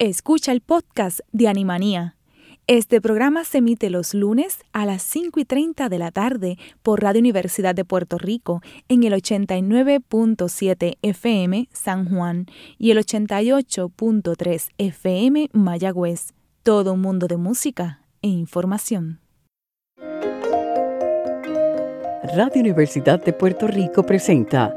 Escucha el podcast de Animanía. Este programa se emite los lunes a las 5 y 30 de la tarde por Radio Universidad de Puerto Rico en el 89.7 FM San Juan y el 88.3 FM Mayagüez. Todo un mundo de música e información. Radio Universidad de Puerto Rico presenta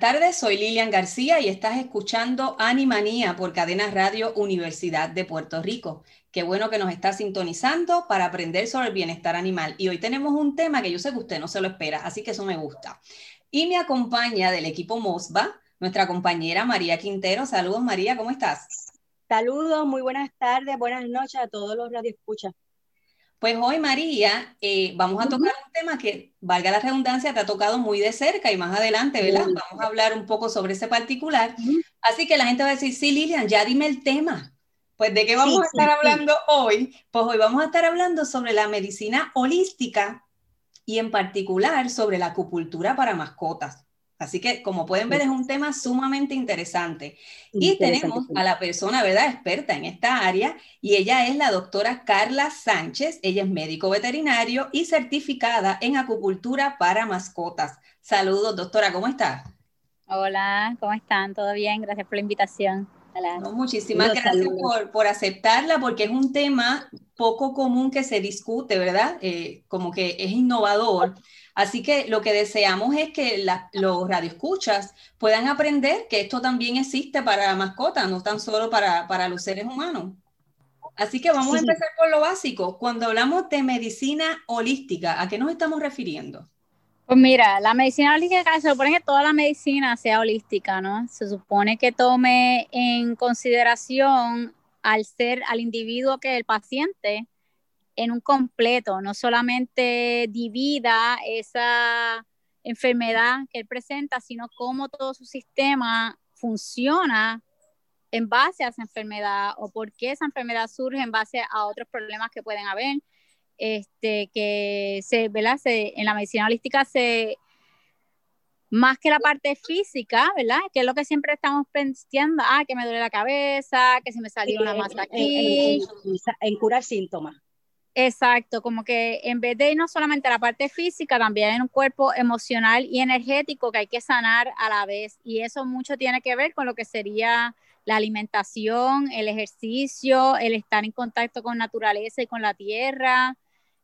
Tardes, soy Lilian García y estás escuchando Animanía por Cadena Radio Universidad de Puerto Rico. Qué bueno que nos está sintonizando para aprender sobre el bienestar animal. Y hoy tenemos un tema que yo sé que usted no se lo espera, así que eso me gusta. Y me acompaña del equipo MOSBA nuestra compañera María Quintero. Saludos María, ¿cómo estás? Saludos, muy buenas tardes, buenas noches a todos los radioescuchas. Pues hoy, María, eh, vamos a tocar un tema que, valga la redundancia, te ha tocado muy de cerca y más adelante, ¿verdad? Vamos a hablar un poco sobre ese particular. Así que la gente va a decir, sí, Lilian, ya dime el tema. Pues, ¿de qué vamos a estar hablando hoy? Pues hoy vamos a estar hablando sobre la medicina holística y en particular sobre la acupuntura para mascotas. Así que, como pueden ver, es un tema sumamente interesante. Y tenemos a la persona, ¿verdad?, experta en esta área, y ella es la doctora Carla Sánchez. Ella es médico veterinario y certificada en acupuntura para mascotas. Saludos, doctora, ¿cómo está? Hola, ¿cómo están? ¿Todo bien? Gracias por la invitación. Muchísimas gracias por, aceptarla, porque es un tema poco común que se discute, ¿verdad? Eh, como que es innovador. Así que lo que deseamos es que los radioescuchas puedan aprender que esto también existe para la mascota, no tan solo para, los seres humanos. Así que vamos a empezar por lo básico. Cuando hablamos de medicina holística, ¿a qué nos estamos refiriendo? Pues mira, la medicina holística se supone que toda la medicina sea holística, ¿no? Se supone que tome en consideración al ser, al individuo que el paciente, en un completo, no solamente divida esa enfermedad que él presenta, sino cómo todo su sistema funciona en base a esa enfermedad o por qué esa enfermedad surge en base a otros problemas que pueden haber. Este, que se, ¿verdad? Se, en la medicina holística se, más que la parte física, ¿verdad? Que es lo que siempre estamos pensando, ah, que me duele la cabeza, que se me salió una masa aquí. en curar síntomas. Exacto, como que en vez de ir no solamente a la parte física, también en un cuerpo emocional y energético que hay que sanar a la vez. Y eso mucho tiene que ver con lo que sería la alimentación, el ejercicio, el estar en contacto con naturaleza y con la tierra,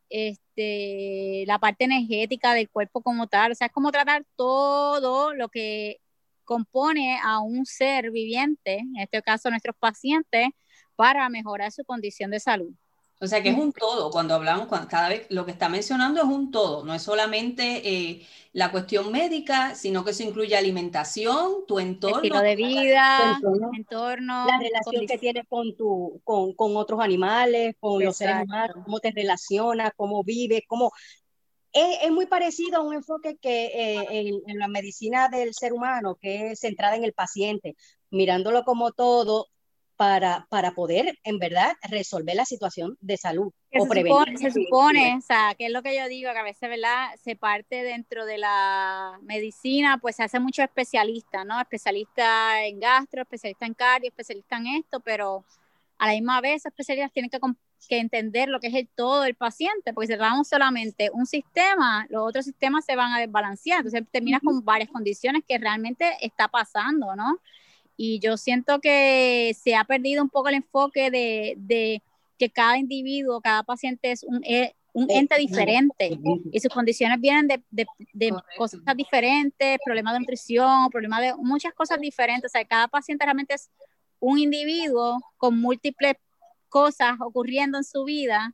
este, la parte energética del cuerpo como tal. O sea, es como tratar todo lo que compone a un ser viviente, en este caso nuestros pacientes, para mejorar su condición de salud. O sea que es un todo, cuando hablamos, cada vez lo que está mencionando es un todo, no es solamente eh, la cuestión médica, sino que se incluye alimentación, tu entorno. Estilo de vida, entorno, la relación que tienes con, tu, con, con otros animales, con los seres humanos, cómo te relacionas, cómo vives, cómo... Es, es muy parecido a un enfoque que eh, en, en la medicina del ser humano, que es centrada en el paciente, mirándolo como todo, para, para poder, en verdad, resolver la situación de salud o prevenir. se supone, o sea, que es lo que yo digo, que a veces, ¿verdad? Se parte dentro de la medicina, pues se hace mucho especialista, ¿no? Especialista en gastro, especialista en cardio, especialista en esto, pero a la misma vez, esos especialistas tienen que, que entender lo que es el todo del paciente, porque si tratamos solamente un sistema, los otros sistemas se van a desbalancear, entonces terminas con varias condiciones que realmente está pasando, ¿no? Y yo siento que se ha perdido un poco el enfoque de, que cada individuo, cada paciente es un, e, un ente diferente y sus condiciones vienen de, cosas diferentes, problemas de nutrición, problemas de muchas cosas diferentes. O sea, cada paciente realmente es un individuo con múltiples cosas ocurriendo en su vida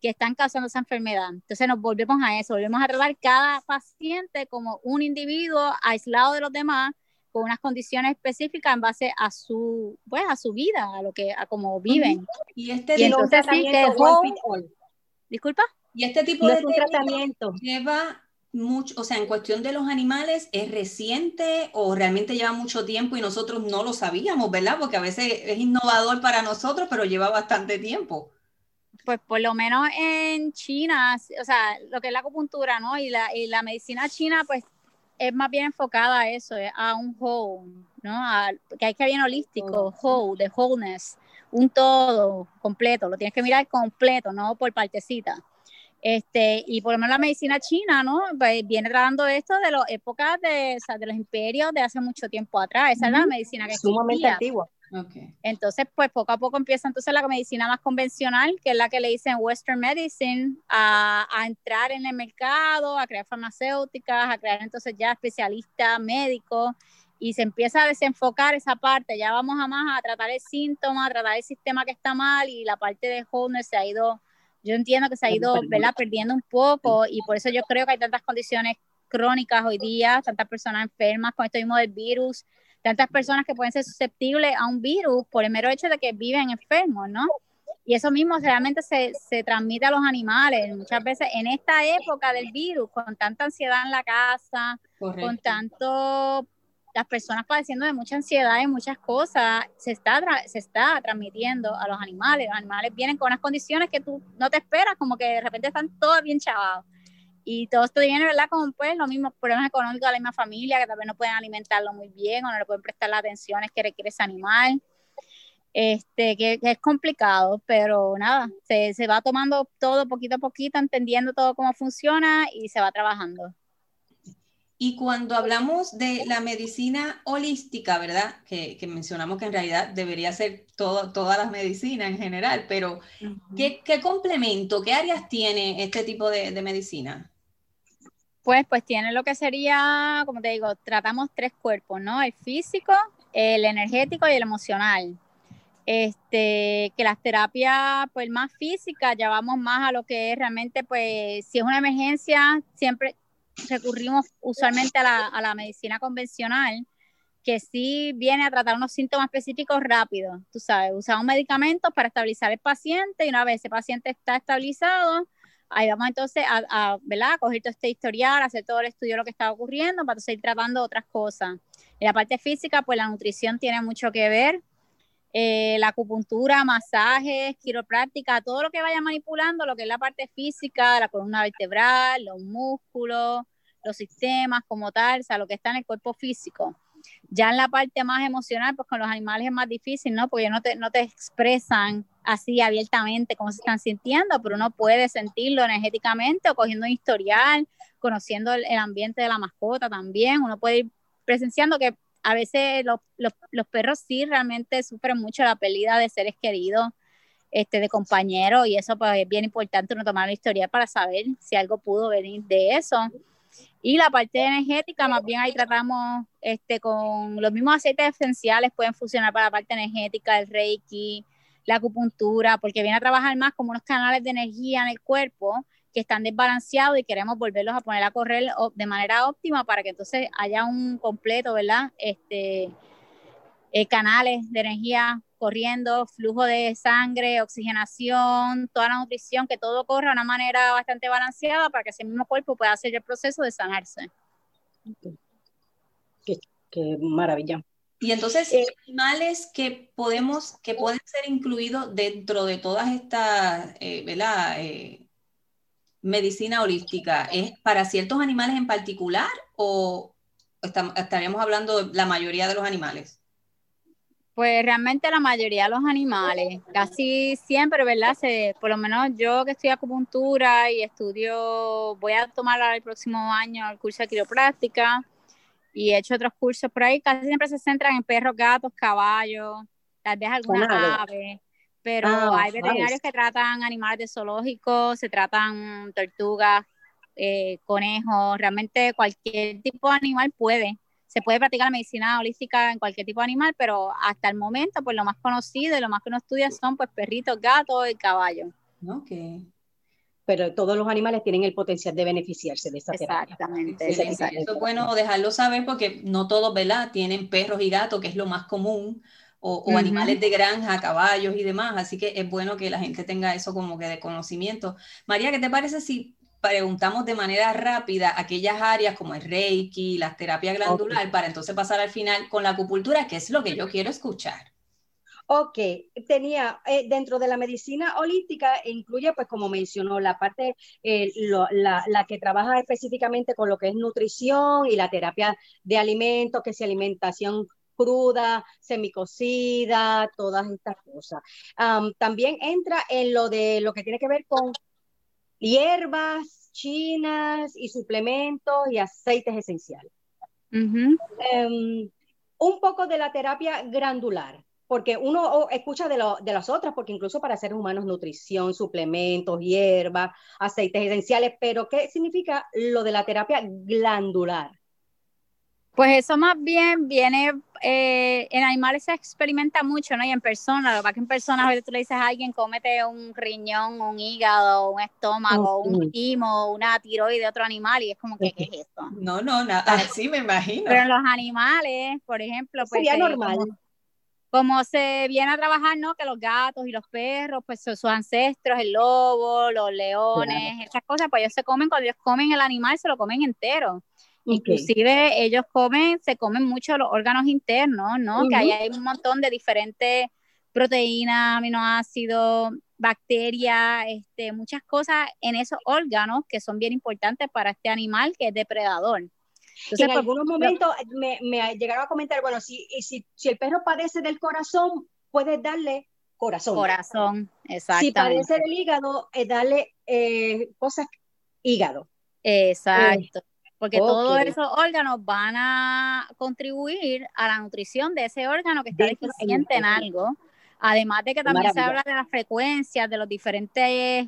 que están causando esa enfermedad. Entonces nos volvemos a eso, volvemos a tratar cada paciente como un individuo aislado de los demás con unas condiciones específicas en base a su, pues, a su vida, a lo que, a cómo viven. Y este y entonces sí Disculpa. Y este tipo de tratamiento lleva mucho, o sea, en cuestión de los animales, ¿es reciente o realmente lleva mucho tiempo y nosotros no lo sabíamos, ¿verdad? Porque a veces es innovador para nosotros, pero lleva bastante tiempo. Pues por lo menos en China, o sea, lo que es la acupuntura, ¿no? Y la, y la medicina china, pues es más bien enfocada a eso, a un whole, ¿no? que hay que bien holístico, whole, de wholeness, un todo completo, lo tienes que mirar completo, no por partecita. Este, y por lo menos la medicina china, ¿no? Pues viene tratando esto de las épocas de, de los imperios de hace mucho tiempo atrás. Esa es la medicina que Sumamente antigua. Entonces, pues poco a poco empieza entonces la medicina más convencional, que es la que le dicen Western Medicine, a, a entrar en el mercado, a crear farmacéuticas, a crear entonces ya especialistas médicos y se empieza a desenfocar esa parte, ya vamos a más a tratar el síntoma, a tratar el sistema que está mal y la parte de wholeness se ha ido, yo entiendo que se ha ido ¿verdad? perdiendo un poco y por eso yo creo que hay tantas condiciones crónicas hoy día, tantas personas enfermas con esto mismo del virus, tantas personas que pueden ser susceptibles a un virus por el mero hecho de que viven enfermos, ¿no? Y eso mismo realmente se, se, transmite a los animales. Muchas veces en esta época del virus, con tanta ansiedad en la casa, con tanto las personas padeciendo de mucha ansiedad y muchas cosas, se está, se está transmitiendo a los animales. Los animales vienen con unas condiciones que tú no te esperas, como que de repente están todos bien chavados. Y todo esto viene, ¿verdad? Con pues los mismos problemas económicos de la misma familia, que tal vez no pueden alimentarlo muy bien o no le pueden prestar las atenciones que requiere ese animal. Este, que, es complicado, pero nada, se, se va tomando todo poquito a poquito, entendiendo todo cómo funciona y se va trabajando. Y cuando hablamos de la medicina holística, ¿verdad? Que, que mencionamos que en realidad debería ser todo, todas las medicinas en general, pero ¿qué, ¿qué, complemento, qué áreas tiene este tipo de, de medicina? Pues, pues tiene lo que sería, como te digo, tratamos tres cuerpos, ¿no? El físico, el energético y el emocional. Este, que las terapias, pues más físicas, ya vamos más a lo que es realmente, pues, si es una emergencia, siempre recurrimos usualmente a la, a la medicina convencional, que sí viene a tratar unos síntomas específicos rápido. Tú sabes, usamos medicamentos para estabilizar el paciente y una vez ese paciente está estabilizado, Ahí vamos entonces a, a, ¿verdad? coger todo este historial, hacer todo el estudio de lo que está ocurriendo para seguir tratando otras cosas. En la parte física, pues la nutrición tiene mucho que ver. Eh, la acupuntura, masajes, quiropráctica, todo lo que vaya manipulando, lo que es la parte física, la columna vertebral, los músculos, los sistemas como tal, o sea, lo que está en el cuerpo físico. Ya en la parte más emocional, pues con los animales es más difícil, ¿no? Porque no te, no te expresan así abiertamente cómo se están sintiendo, pero uno puede sentirlo energéticamente o cogiendo un historial, conociendo el, ambiente de la mascota también. Uno puede ir presenciando que a veces los, los, perros sí realmente sufren mucho la pérdida de seres queridos, este, de compañeros, y eso pues, es bien importante uno tomar la historial para saber si algo pudo venir de eso. Y la parte energética, más bien ahí tratamos este, con los mismos aceites esenciales, pueden funcionar para la parte energética, el reiki, la acupuntura, porque viene a trabajar más como unos canales de energía en el cuerpo que están desbalanceados y queremos volverlos a poner a correr de manera óptima para que entonces haya un completo, ¿verdad? Este, eh, canales de energía corriendo, flujo de sangre, oxigenación, toda la nutrición, que todo corra de una manera bastante balanceada para que ese mismo cuerpo pueda hacer el proceso de sanarse. qué maravilla. Y entonces, eh, animales que podemos, que pueden ser incluidos dentro de todas estas, eh, ¿verdad? Eh, medicina holística, ¿es para ciertos animales en particular o estaríamos hablando de la mayoría de los animales? Pues realmente la mayoría de los animales, casi siempre, ¿verdad? Se, por lo menos yo que estoy acupuntura y estudio, voy a tomar el próximo año el curso de quiropráctica y he hecho otros cursos por ahí, casi siempre se centran en perros, gatos, caballos, tal vez algunas aves, pero ah, hay veterinarios que tratan animales de zoológicos, se tratan tortugas, eh, conejos, realmente cualquier tipo de animal puede. Se puede practicar la medicina holística en cualquier tipo de animal, pero hasta el momento, pues lo más conocido y lo más que uno estudia son pues perritos, gatos y caballos. Okay pero todos los animales tienen el potencial de beneficiarse de esta terapia. Exactamente. Eso es bueno dejarlo saber porque no todos, ¿verdad? Tienen perros y gatos, que es lo más común, o, animales de granja, caballos y demás, así que es bueno que la gente tenga eso como que de conocimiento. María, ¿qué te parece si preguntamos de manera rápida aquellas áreas como el Reiki, la terapia glandular, para entonces pasar al final con la acupuntura, que es lo que yo quiero escuchar? Ok, tenía eh, dentro de la medicina holística incluye, pues como mencionó, la parte, eh, la, la, que trabaja específicamente con lo que es nutrición y la terapia de alimentos, que es alimentación cruda, semicocida, todas estas cosas. también entra en lo de lo que tiene que ver con hierbas chinas y suplementos y aceites esenciales. Em, un poco de la terapia grandular, porque uno escucha de, de, las otras, porque incluso para seres humanos, nutrición, suplementos, hierbas, aceites esenciales, pero ¿qué significa lo de la terapia glandular? Pues eso más bien viene, eh, en animales se experimenta mucho, ¿no? Y en personas, lo que pasa es que en personas, a tú le dices a alguien, cómete un riñón, un hígado, un estómago, un timo, una tiroide de otro animal, y es como que, ¿qué es esto? No, no, nada, así me imagino. Pero en los animales, por ejemplo, pues... Sería normal. Como, se viene a trabajar, ¿no? Que los gatos y los perros, pues sus ancestros, el lobo, los leones, esas cosas, pues ellos se comen, cuando ellos comen el animal, se lo comen entero. Inclusive ellos comen, se comen mucho los órganos internos, ¿no? Que ahí hay un montón de diferentes proteínas, aminoácidos, bacterias, este, muchas cosas en esos órganos que son bien importantes para este animal que es depredador. Entonces, en pues, algunos momentos me, me, llegaron a comentar, bueno, si, si, si el perro padece del corazón, puedes darle corazón. Corazón, exacto. Si padece del hígado, es darle eh, cosas hígado. Exacto porque todos esos órganos van a contribuir a la nutrición de ese órgano que está deficiente en algo. Además de que también se habla de las frecuencias de los diferentes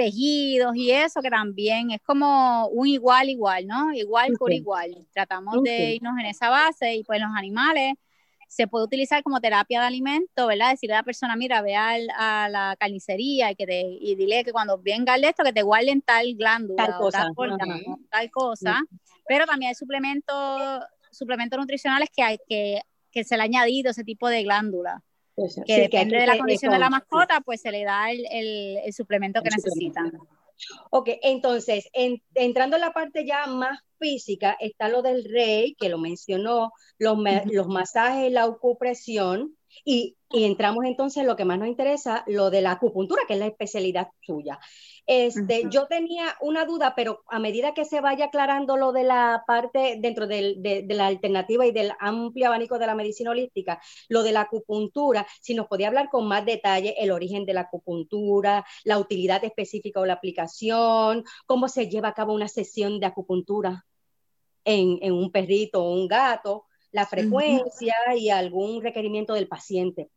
tejidos y eso, que también es como un igual igual, ¿no? Igual por igual. Tratamos de irnos en esa base y pues los animales se puede utilizar como terapia de alimento, ¿verdad? Decirle a la persona, mira, ve a la carnicería y, que te, y dile que cuando venga el esto, que te guarden tal glándula tal cosa, tal, cosa. Pero también hay suplementos, suplementos nutricionales que, hay, que, que se le ha añadido ese tipo de glándula. Que depende de la condición de la mascota, pues se le da el, el, suplemento que necesitan. Ok, entonces, entrando en la parte ya más física, está lo del rey, que lo mencionó, los, los masajes, la acupresión, y, y, entramos entonces en lo que más nos interesa, lo de la acupuntura, que es la especialidad suya. Este, Yo tenía una duda, pero a medida que se vaya aclarando lo de la parte dentro de, la alternativa y del amplio abanico de la medicina holística, lo de la acupuntura, si nos podía hablar con más detalle el origen de la acupuntura, la utilidad específica o la aplicación, cómo se lleva a cabo una sesión de acupuntura en, en un perrito o un gato, la frecuencia y algún requerimiento del paciente,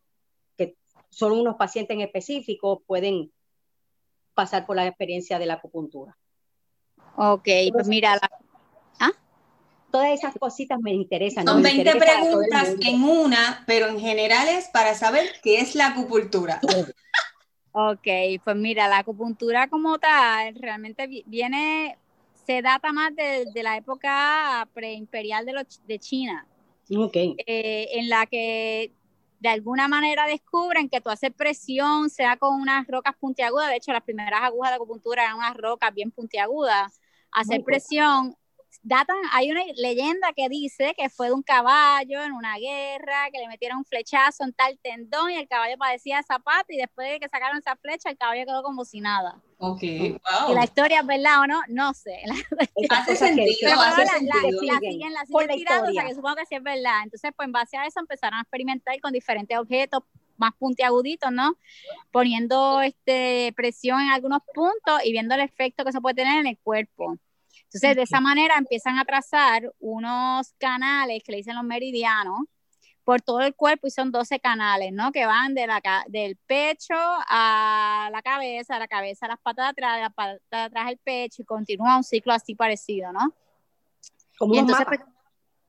que solo unos pacientes en específico pueden pasar por la experiencia de la acupuntura. Ok, pues mira, ¿Ah? todas esas cositas me interesan. Son 20 preguntas en una, pero en general es para saber qué es la acupuntura. ok, pues mira, la acupuntura como tal realmente viene, se data más de, la época preimperial de, de China. Okay. Eh, en la que de alguna manera descubren que tú haces presión, sea con unas rocas puntiagudas, de hecho las primeras agujas de acupuntura eran unas rocas bien puntiagudas, hacer presión datan, hay una leyenda que dice que fue de un caballo en una guerra, que le metieron un flechazo en tal tendón y el caballo padecía zapato y después de que sacaron esa flecha el caballo quedó como si nada. Ok, wow. Y la historia es verdad o no, no sé. hace sentido, hace sentido. La, siguen, la siguen tirando, o sea que supongo que sí es verdad. Entonces, pues en base a eso empezaron a experimentar con diferentes objetos más puntiaguditos, ¿no? Poniendo este, presión en algunos puntos y viendo el efecto que eso puede tener en el cuerpo. Entonces, de esa manera empiezan a trazar unos canales que le dicen los meridianos por todo el cuerpo y son 12 canales, ¿no? Que van de la, del pecho a la cabeza, a la cabeza a las patas de atrás, de las patas de atrás al pecho y continúa un ciclo así parecido, ¿no? Como un mapa. Pues,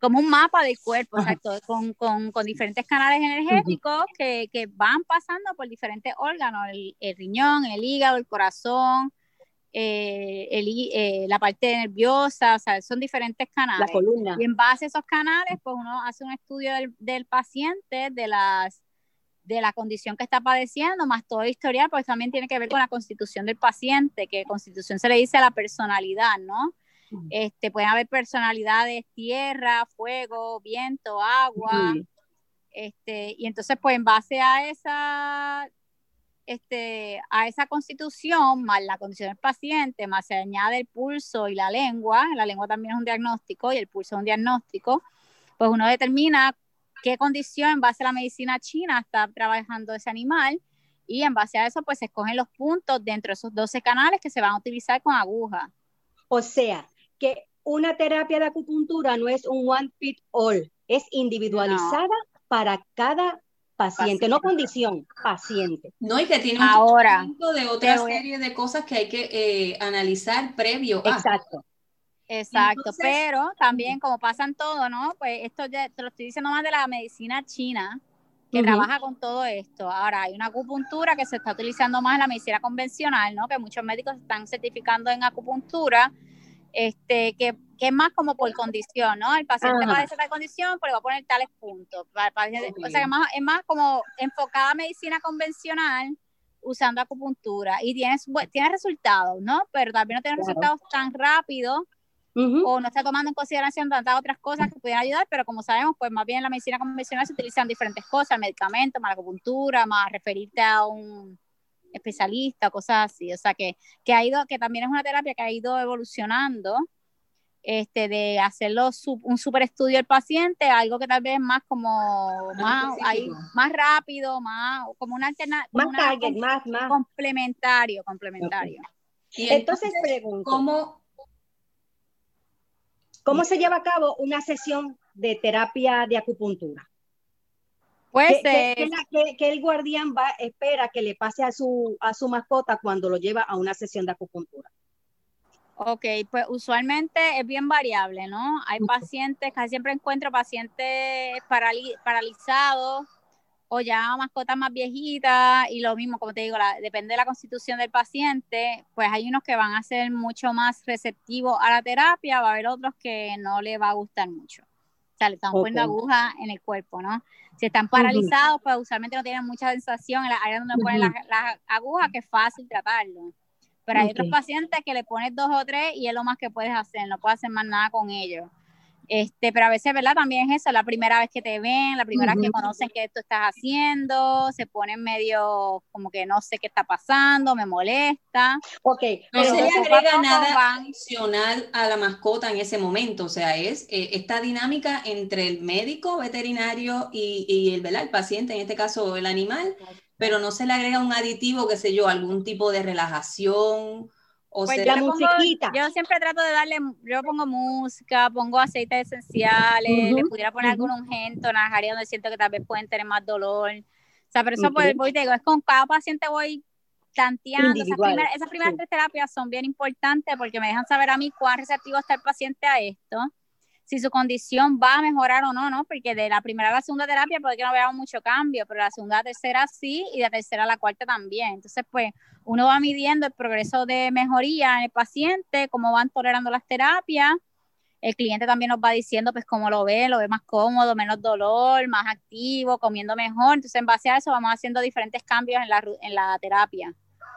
como un mapa del cuerpo, exacto, con, con, con, diferentes canales energéticos que, que, van pasando por diferentes órganos, el, el riñón, el hígado, el corazón, eh, eh, la parte nerviosa, o sea, son diferentes canales. La columna. Y en base a esos canales, pues uno hace un estudio del, paciente, de las de la condición que está padeciendo, más todo historial, pues también tiene que ver con la constitución del paciente, que constitución se le dice a la personalidad, ¿no? Este, pueden haber personalidades, tierra, fuego, viento, agua, este, y entonces pues en base a esa este, a esa constitución, más la condición del paciente, más se añade el pulso y la lengua, la lengua también es un diagnóstico y el pulso es un diagnóstico, pues uno determina qué condición en base a la medicina china está trabajando ese animal y en base a eso pues se escogen los puntos dentro de esos 12 canales que se van a utilizar con aguja. O sea, que una terapia de acupuntura no es un one fit all, es individualizada para cada paciente, no condición, paciente. No, y que tiene un Ahora, de otra serie de cosas que hay que eh, analizar previo Exacto. Exacto, pero también como pasan todo, ¿no? Pues esto ya te lo estoy diciendo más de la medicina china, que trabaja con todo esto. Ahora hay una acupuntura que se está utilizando más en la medicina convencional, ¿no? Que muchos médicos están certificando en acupuntura, este, que que es más como por condición, ¿no? El paciente padece tal condición, pero va a poner tales puntos. O sea, es más, como enfocada a medicina convencional usando acupuntura y tiene, tiene resultados, ¿no? Pero también no tiene resultados tan rápidos o no está tomando en consideración tantas otras cosas que pudieran ayudar, pero como sabemos, pues más bien en la medicina convencional se utilizan diferentes cosas, medicamentos, más acupuntura, más referirte a un especialista, cosas así. O sea, que, que ha ido, que también es una terapia que ha ido evolucionando este, de hacerlo un super estudio del paciente, algo que tal vez más como más, más rápido, más como una alternativa. Más más, Complementario, complementario. Y entonces, pregunto, ¿cómo, ¿cómo se lleva a cabo una sesión de terapia de acupuntura? Pues que, el guardián va, espera que le pase a su, a su mascota cuando lo lleva a una sesión de acupuntura. Ok, pues usualmente es bien variable, ¿no? Hay pacientes, casi siempre encuentro pacientes paralizados o ya mascotas más viejitas y lo mismo, como te digo, depende de la constitución del paciente, pues hay unos que van a ser mucho más receptivos a la terapia, va a haber otros que no les va a gustar mucho. O sea, le están poniendo aguja en el cuerpo, ¿no? Si están paralizados, pues usualmente no tienen mucha sensación en la área donde ponen las la agujas, que es fácil tratarlo. Pero hay otros pacientes que le pones dos o tres y es lo más que puedes hacer, no puedes hacer más nada con ellos. Este, pero a veces, ¿verdad? También es eso, la primera vez que te ven, la primera vez que conocen que tú estás haciendo, se ponen medio como que no sé qué está pasando, me molesta. Ok, no se le agrega nada adicional a la mascota en ese momento, o sea, es eh, esta dinámica entre el médico veterinario y, y el, ¿verdad? el paciente, en este caso el animal, pero no se le agrega un aditivo, qué sé yo, algún tipo de relajación. O pues la musiquita. yo siempre trato de darle, yo pongo música, pongo aceites esenciales, le pudiera poner algún ungento en las áreas donde siento que tal vez pueden tener más dolor. O sea, pero eso pues, voy, digo, es con cada paciente voy tanteando. Esas, primeras tres terapias son bien importantes porque me dejan saber a mí cuán receptivo está el paciente a esto si su condición va a mejorar o no, ¿no? Porque de la primera a la segunda terapia puede que no veamos mucho cambio, pero la segunda a la tercera sí y de la tercera a la cuarta también. Entonces, pues uno va midiendo el progreso de mejoría en el paciente, cómo van tolerando las terapias. El cliente también nos va diciendo, pues, cómo lo ve, lo ve más cómodo, menos dolor, más activo, comiendo mejor. Entonces, en base a eso, vamos haciendo diferentes cambios en la, en la terapia.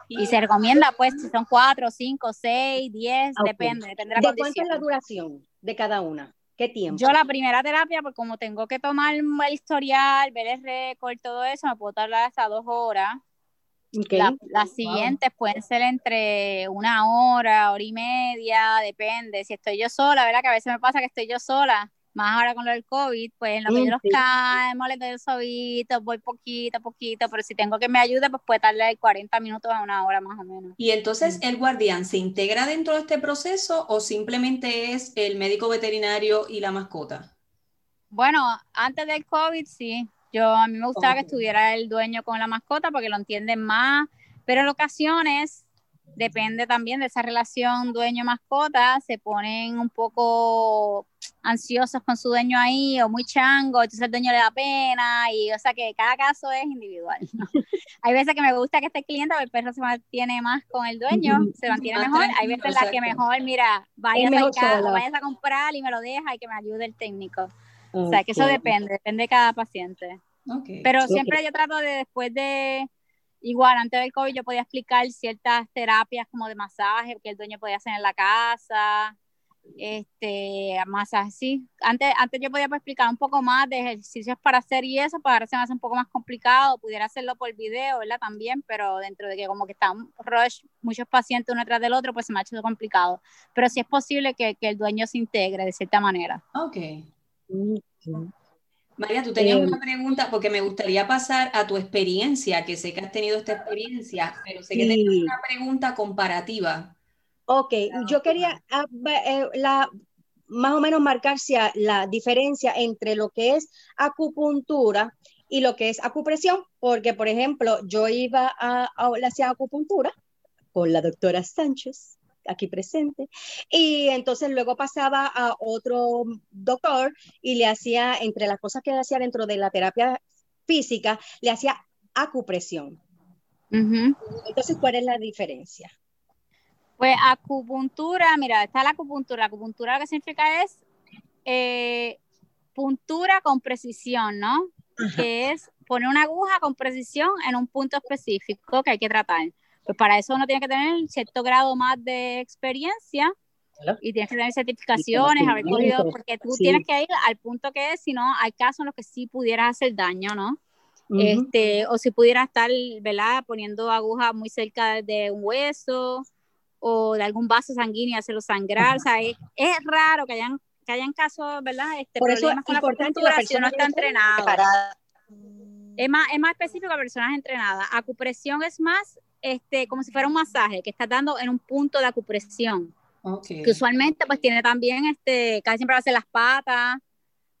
Y se recomienda, pues, si son cuatro, cinco, seis, diez, depende, depende de la ¿De cuánto es la duración de cada una? ¿Qué tiempo? Yo la primera terapia, pues como tengo que tomar el historial, ver el récord, todo eso, me puedo tardar hasta dos horas. las siguientes pueden ser entre una hora, hora y media, depende. Si estoy yo sola, ¿verdad? Que a veces me pasa que estoy yo sola más ahora con lo del COVID, pues en lo que yo los calmo, les doy el sobito, voy poquito a poquito, pero si tengo que me ayude, pues puede tardar 40 minutos a una hora más o menos. Y entonces, ¿el guardián se integra dentro de este proceso o simplemente es el médico veterinario y la mascota? Bueno, antes del COVID sí. Yo a mí me gustaba que estuviera el dueño con la mascota porque lo entienden más, pero en ocasiones depende también de esa relación dueño-mascota, se ponen un poco ansiosos con su dueño ahí o muy chango, entonces el dueño le da pena y o sea que cada caso es individual. hay veces que me gusta que este cliente el perro se mantiene más con el dueño, se mantiene mejor, hay veces las que mejor, mira, vayas a, vayas a comprar y me lo deja y que me ayude el técnico. O sea que eso depende, depende de cada paciente. Pero siempre yo trato de después de igual antes del COVID yo podía explicar ciertas terapias como de masaje que el dueño podía hacer en la casa, este, más así. Antes, antes yo podía pues, explicar un poco más de ejercicios para hacer y eso, para ahora se me hace un poco más complicado, pudiera hacerlo por video, ¿verdad? También, pero dentro de que como que están rush muchos pacientes uno tras del otro, pues se me ha hecho complicado. Pero sí es posible que, que el dueño se integre de cierta manera. Ok. María, tú tenías una pregunta porque me gustaría pasar a tu experiencia, que sé que has tenido esta experiencia, pero sé que tenías una pregunta comparativa. Ok, yo quería ah, eh, la, más o menos marcar la diferencia entre lo que es acupuntura y lo que es acupresión, porque por ejemplo, yo iba a, a hacía acupuntura con la doctora Sánchez, aquí presente, y entonces luego pasaba a otro doctor y le hacía, entre las cosas que le hacía dentro de la terapia física, le hacía acupresión. Entonces, ¿cuál es la diferencia? Pues acupuntura, mira, está la acupuntura. La acupuntura lo que significa es eh, puntura con precisión, ¿no? Que es poner una aguja con precisión en un punto específico que hay que tratar. Pues para eso uno tiene que tener cierto grado más de experiencia y tienes que tener certificaciones, haber cogido, porque tú tienes que ir al punto que es, si no, hay casos en los que sí pudieras hacer daño, ¿no? este, o si pudieras estar, ¿verdad? Poniendo aguja muy cerca de un hueso, o de algún vaso sanguíneo y hacerlo sangrar. O sea, es, raro que hayan, que hayan casos, ¿verdad? Este, Por problemas con la acupuntura si uno está entrenado. Es más, es más específico a personas entrenadas. Acupresión es más este, como si fuera un masaje que estás dando en un punto de acupresión. Que usualmente pues tiene también, este, casi siempre va a ser las patas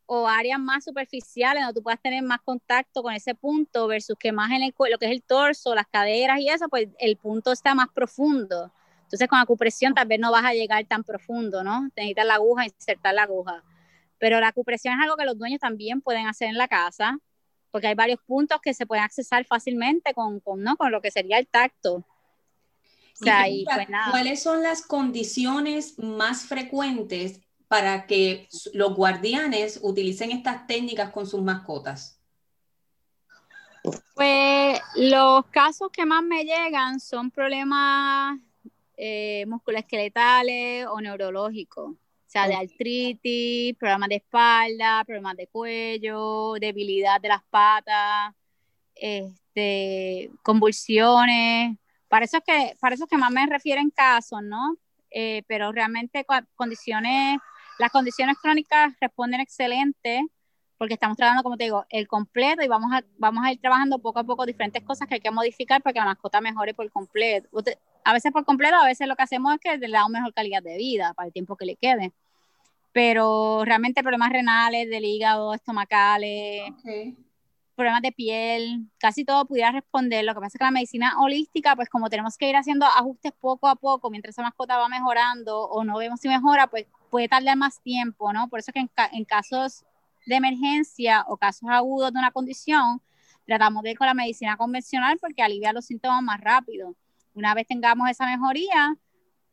o áreas más superficiales donde tú puedas tener más contacto con ese punto versus que más en el, lo que es el torso, las caderas y eso, pues el punto está más profundo. Entonces con acupresión tal vez no vas a llegar tan profundo, ¿no? Necesitas la aguja, insertar la aguja. Pero la acupresión es algo que los dueños también pueden hacer en la casa, porque hay varios puntos que se pueden accesar fácilmente con, con, ¿no? con lo que sería el tacto. Pues ¿Cuáles son las condiciones más frecuentes para que los guardianes utilicen estas técnicas con sus mascotas? Pues los casos que más me llegan son problemas eh, musculoesqueletales o neurológicos, o sea, de artritis, problemas de espalda, problemas de cuello, debilidad de las patas, este, convulsiones. Para eso, es que, para eso que más me refieren casos, ¿no? Eh, pero realmente condiciones, las condiciones crónicas responden excelente porque estamos trabajando, como te digo, el completo y vamos a, vamos a ir trabajando poco a poco diferentes cosas que hay que modificar para que la mascota mejore por completo a veces por completo, a veces lo que hacemos es que le damos mejor calidad de vida para el tiempo que le quede. Pero realmente problemas renales, del hígado, estomacales, problemas de piel, casi todo pudiera responder. Lo que pasa es que la medicina holística, pues como tenemos que ir haciendo ajustes poco a poco mientras esa mascota va mejorando o no vemos si mejora, pues puede tardar más tiempo, ¿no? Por eso es que en, en casos de emergencia o casos agudos de una condición, tratamos de ir con la medicina convencional porque alivia los síntomas más rápido. Una vez tengamos esa mejoría,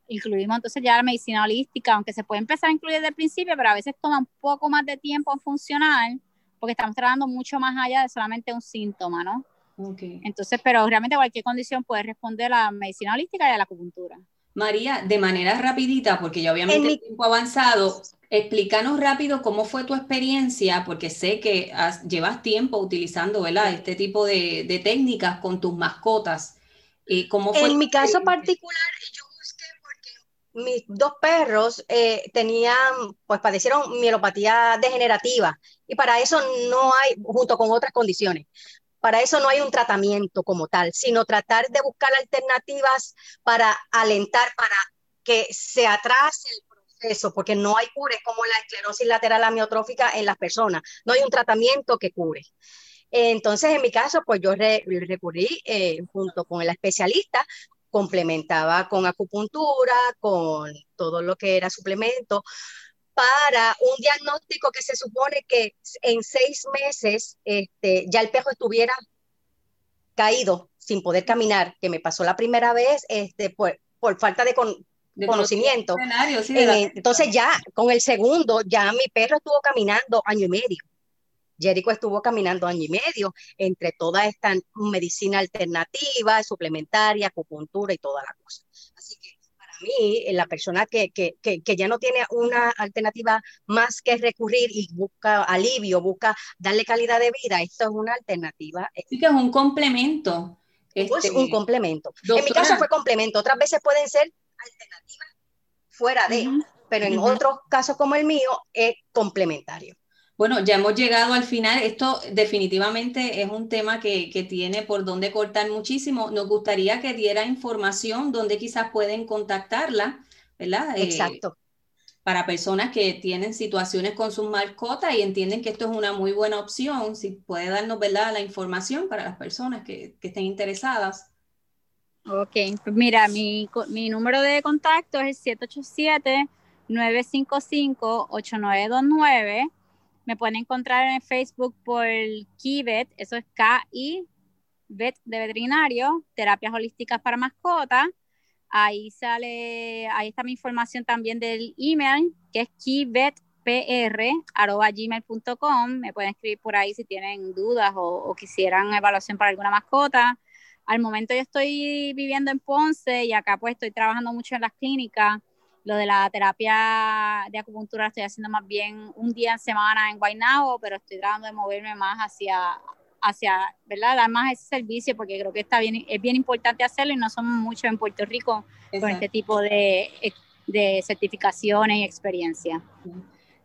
incluimos entonces ya la medicina holística, aunque se puede empezar a incluir desde el principio, pero a veces toma un poco más de tiempo en funcionar, porque estamos trabajando mucho más allá de solamente un síntoma, ¿no? Okay. Entonces, pero realmente cualquier condición puede responder a la medicina holística y a la acupuntura. María, de manera rapidita, porque ya obviamente el tiempo avanzado, explícanos rápido cómo fue tu experiencia, porque sé que llevas tiempo utilizando ¿verdad? este tipo de, de técnicas con tus mascotas en mi caso particular, yo busqué porque mis dos perros eh, tenían, pues padecieron mielopatía degenerativa y para eso no hay, junto con otras condiciones, para eso no hay un tratamiento como tal, sino tratar de buscar alternativas para alentar, para que se atrase el proceso, porque no hay cure como la esclerosis lateral amiotrófica en las personas, no hay un tratamiento que cure. Entonces, en mi caso, pues yo recurrí eh, junto con el especialista, complementaba con acupuntura, con todo lo que era suplemento, para un diagnóstico que se supone que en seis meses este, ya el perro estuviera caído sin poder caminar, que me pasó la primera vez este, por, por falta de, conocimiento. Eh, entonces ya con el segundo, ya mi perro estuvo caminando año y medio. Jerico estuvo caminando año y medio entre toda esta medicina alternativa, suplementaria, acupuntura y toda la cosa. Así que para mí, eh, la persona que, que, que, ya no tiene una alternativa más que recurrir y busca alivio, busca darle calidad de vida, esto es una alternativa. Sí, que es un complemento. Es un este, complemento. en mi caso fue complemento, otras veces pueden ser alternativas fuera de, pero en otros casos como el mío es complementario. Bueno, ya hemos llegado al final. Esto definitivamente es un tema que, tiene por donde cortar muchísimo. Nos gustaría que diera información donde quizás pueden contactarla, ¿verdad? Eh, Exacto. para personas que tienen situaciones con sus mascotas y entienden que esto es una muy buena opción, si puede darnos, ¿verdad?, la información para las personas que, estén interesadas. Ok, pues mira, mi, mi número de contacto es el 787 955 8929 me pueden encontrar en Facebook por KIVET, eso es K-I, VET de veterinario, terapias holísticas para mascotas. Ahí sale, ahí está mi información también del email, que es kivetpr.gmail.com. Me pueden escribir por ahí si tienen dudas o quisieran evaluación para alguna mascota. Al momento yo estoy viviendo en Ponce y acá pues estoy trabajando mucho en las clínicas lo de la terapia de acupuntura estoy haciendo más bien un día en semana en Guaynabo, pero estoy tratando de moverme más hacia, hacia, ¿verdad? Dar más ese servicio porque creo que está bien, es bien importante hacerlo y no somos muchos en Puerto Rico con este tipo de, de certificaciones y experiencia.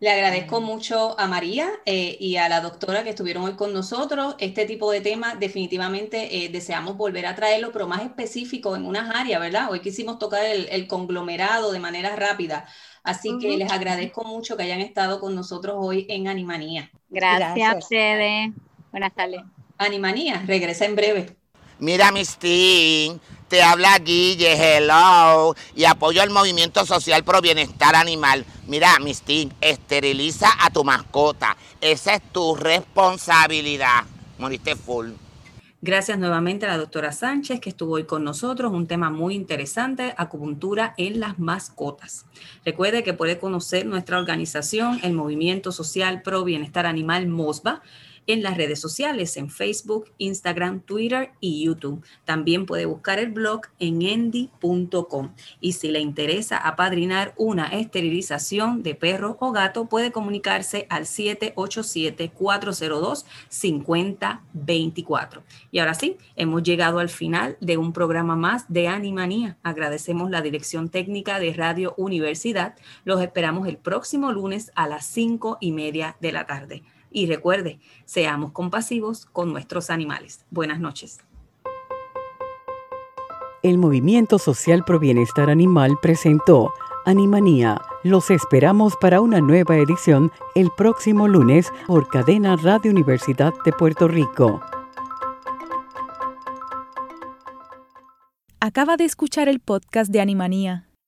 Le agradezco mucho a María eh, y a la doctora que estuvieron hoy con nosotros. Este tipo de temas definitivamente eh, deseamos volver a traerlo, pero más específico en unas áreas, ¿verdad? Hoy quisimos tocar el, conglomerado de manera rápida. Así que les agradezco mucho que hayan estado con nosotros hoy en Animanía. Gracias, Fede. Buenas tardes. Animanía, regresa en breve. Mira, Mistín, te habla Guille, hello, y apoyo el movimiento social pro bienestar animal. Mira, Mistín, esteriliza a tu mascota. Esa es tu responsabilidad. Moriste full. Gracias nuevamente a la doctora Sánchez que estuvo hoy con nosotros. Un tema muy interesante, acupuntura en las mascotas. Recuerde que puede conocer nuestra organización, el Movimiento Social Pro Bienestar Animal MOSBA en las redes sociales, en Facebook, Instagram, Twitter y YouTube. También puede buscar el blog en endy.com. Y si le interesa apadrinar una esterilización de perro o gato, puede comunicarse al 787-402-5024. Y ahora sí, hemos llegado al final de un programa más de Animanía. Agradecemos la dirección técnica de Radio Universidad. Los esperamos el próximo lunes a las cinco y media de la tarde. Y recuerde, seamos compasivos con nuestros animales. Buenas noches. El Movimiento Social Pro Bienestar Animal presentó Animanía. Los esperamos para una nueva edición el próximo lunes por Cadena Radio Universidad de Puerto Rico. Acaba de escuchar el podcast de Animanía.